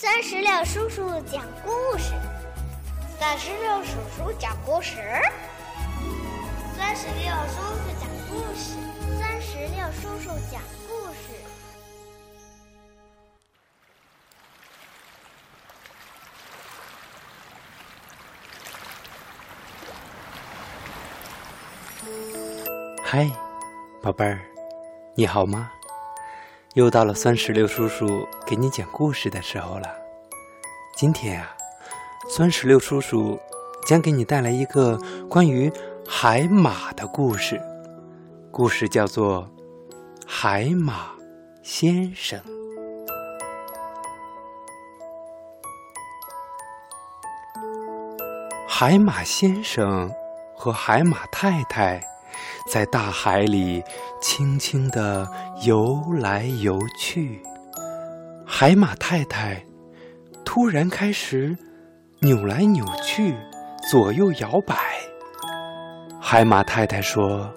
三十六叔叔讲故事，三十六叔叔讲故事，三十六叔叔讲故事，三十六叔叔讲故事。嗨，宝贝儿，你好吗？又到了酸石榴叔叔给你讲故事的时候了。今天啊，酸石榴叔叔将给你带来一个关于海马的故事，故事叫做《海马先生》。海马先生和海马太太。在大海里轻轻地游来游去，海马太太突然开始扭来扭去，左右摇摆。海马太太说：“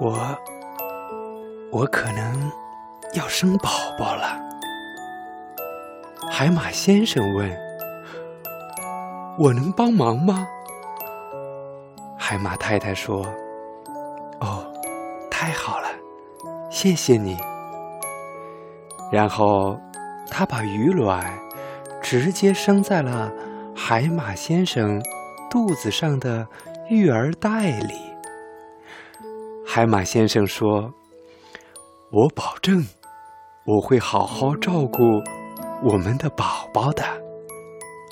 我，我可能要生宝宝了。”海马先生问：“我能帮忙吗？”海马太太说：“哦，太好了，谢谢你。”然后，他把鱼卵直接生在了海马先生肚子上的育儿袋里。海马先生说：“我保证，我会好好照顾我们的宝宝的。”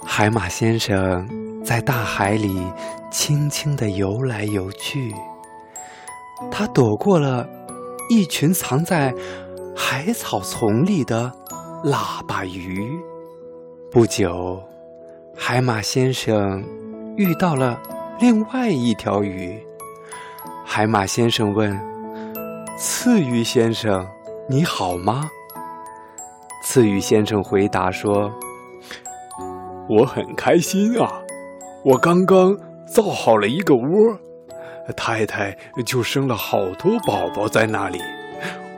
海马先生在大海里轻轻地游来游去，他躲过了一群藏在海草丛里的喇叭鱼。不久，海马先生遇到了另外一条鱼。海马先生问：“刺鱼先生，你好吗？”刺鱼先生回答说。我很开心啊！我刚刚造好了一个窝，太太就生了好多宝宝在那里。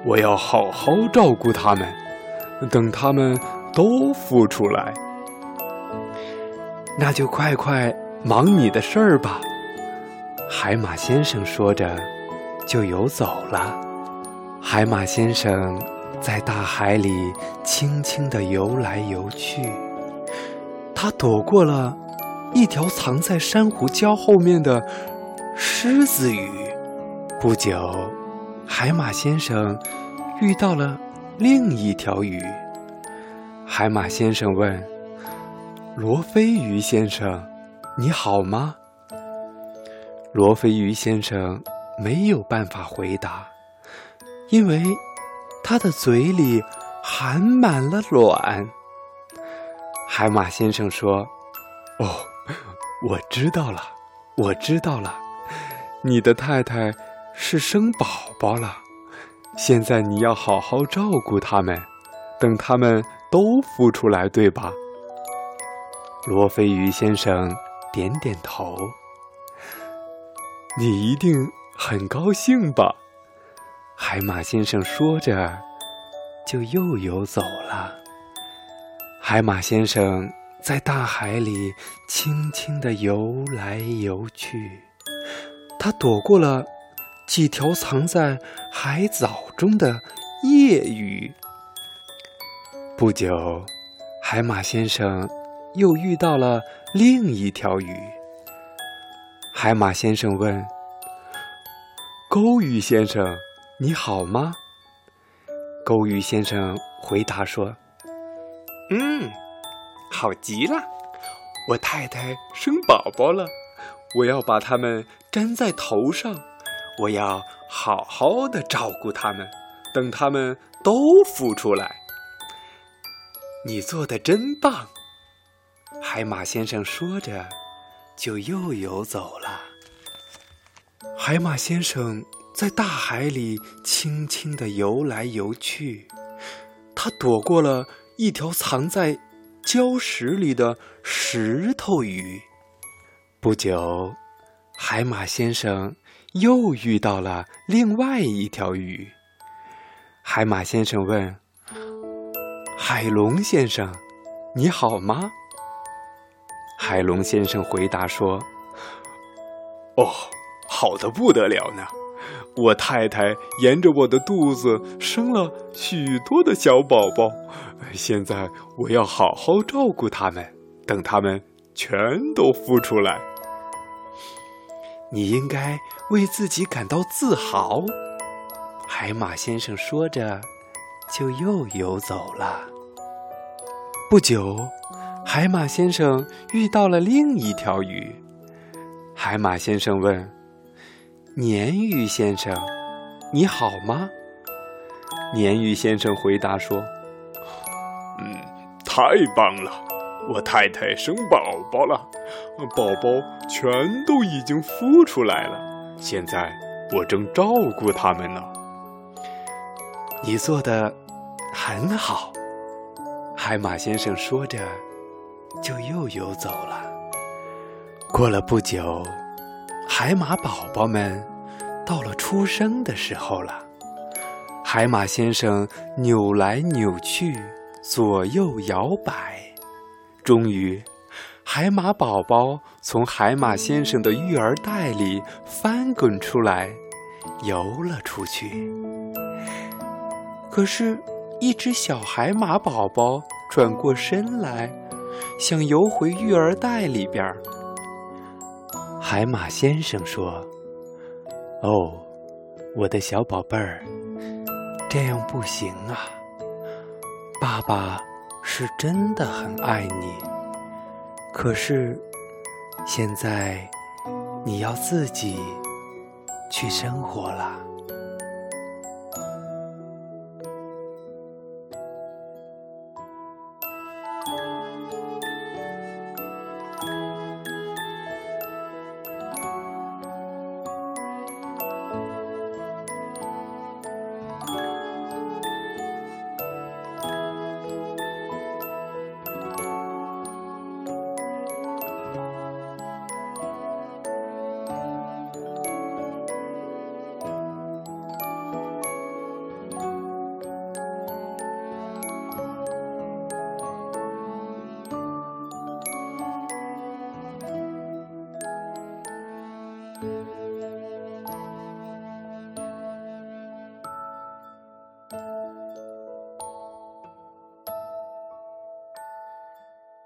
我要好好照顾他们，等他们都孵出来。那就快快忙你的事儿吧。海马先生说着，就游走了。海马先生在大海里轻轻地游来游去。他躲过了一条藏在珊瑚礁后面的狮子鱼。不久，海马先生遇到了另一条鱼。海马先生问：“罗非鱼先生，你好吗？”罗非鱼先生没有办法回答，因为他的嘴里含满了卵。海马先生说：“哦，我知道了，我知道了，你的太太是生宝宝了。现在你要好好照顾他们，等他们都孵出来，对吧？”罗非鱼先生点点头。你一定很高兴吧？海马先生说着，就又游走了。海马先生在大海里轻轻地游来游去，他躲过了几条藏在海藻中的夜鱼。不久，海马先生又遇到了另一条鱼。海马先生问：“钩鱼先生，你好吗？”钩鱼先生回答说。嗯，好极了！我太太生宝宝了，我要把它们粘在头上，我要好好的照顾它们，等它们都孵出来。你做的真棒！海马先生说着，就又游走了。海马先生在大海里轻轻地游来游去，他躲过了。一条藏在礁石里的石头鱼。不久，海马先生又遇到了另外一条鱼。海马先生问：“海龙先生，你好吗？”海龙先生回答说：“哦，好的不得了呢！我太太沿着我的肚子生了许多的小宝宝，现在我要好好照顾他们，等他们全都孵出来。你应该为自己感到自豪。”海马先生说着，就又游走了。不久。海马先生遇到了另一条鱼。海马先生问：“鲶鱼先生，你好吗？”鲶鱼先生回答说：“嗯，太棒了！我太太生宝宝了，宝宝全都已经孵出来了。现在我正照顾他们呢。”你做的很好，海马先生说着。就又游走了。过了不久，海马宝宝们到了出生的时候了。海马先生扭来扭去，左右摇摆，终于，海马宝宝从海马先生的育儿袋里翻滚出来，游了出去。可是，一只小海马宝宝转过身来。想游回育儿袋里边儿，海马先生说：“哦，我的小宝贝儿，这样不行啊！爸爸是真的很爱你，可是现在你要自己去生活了。”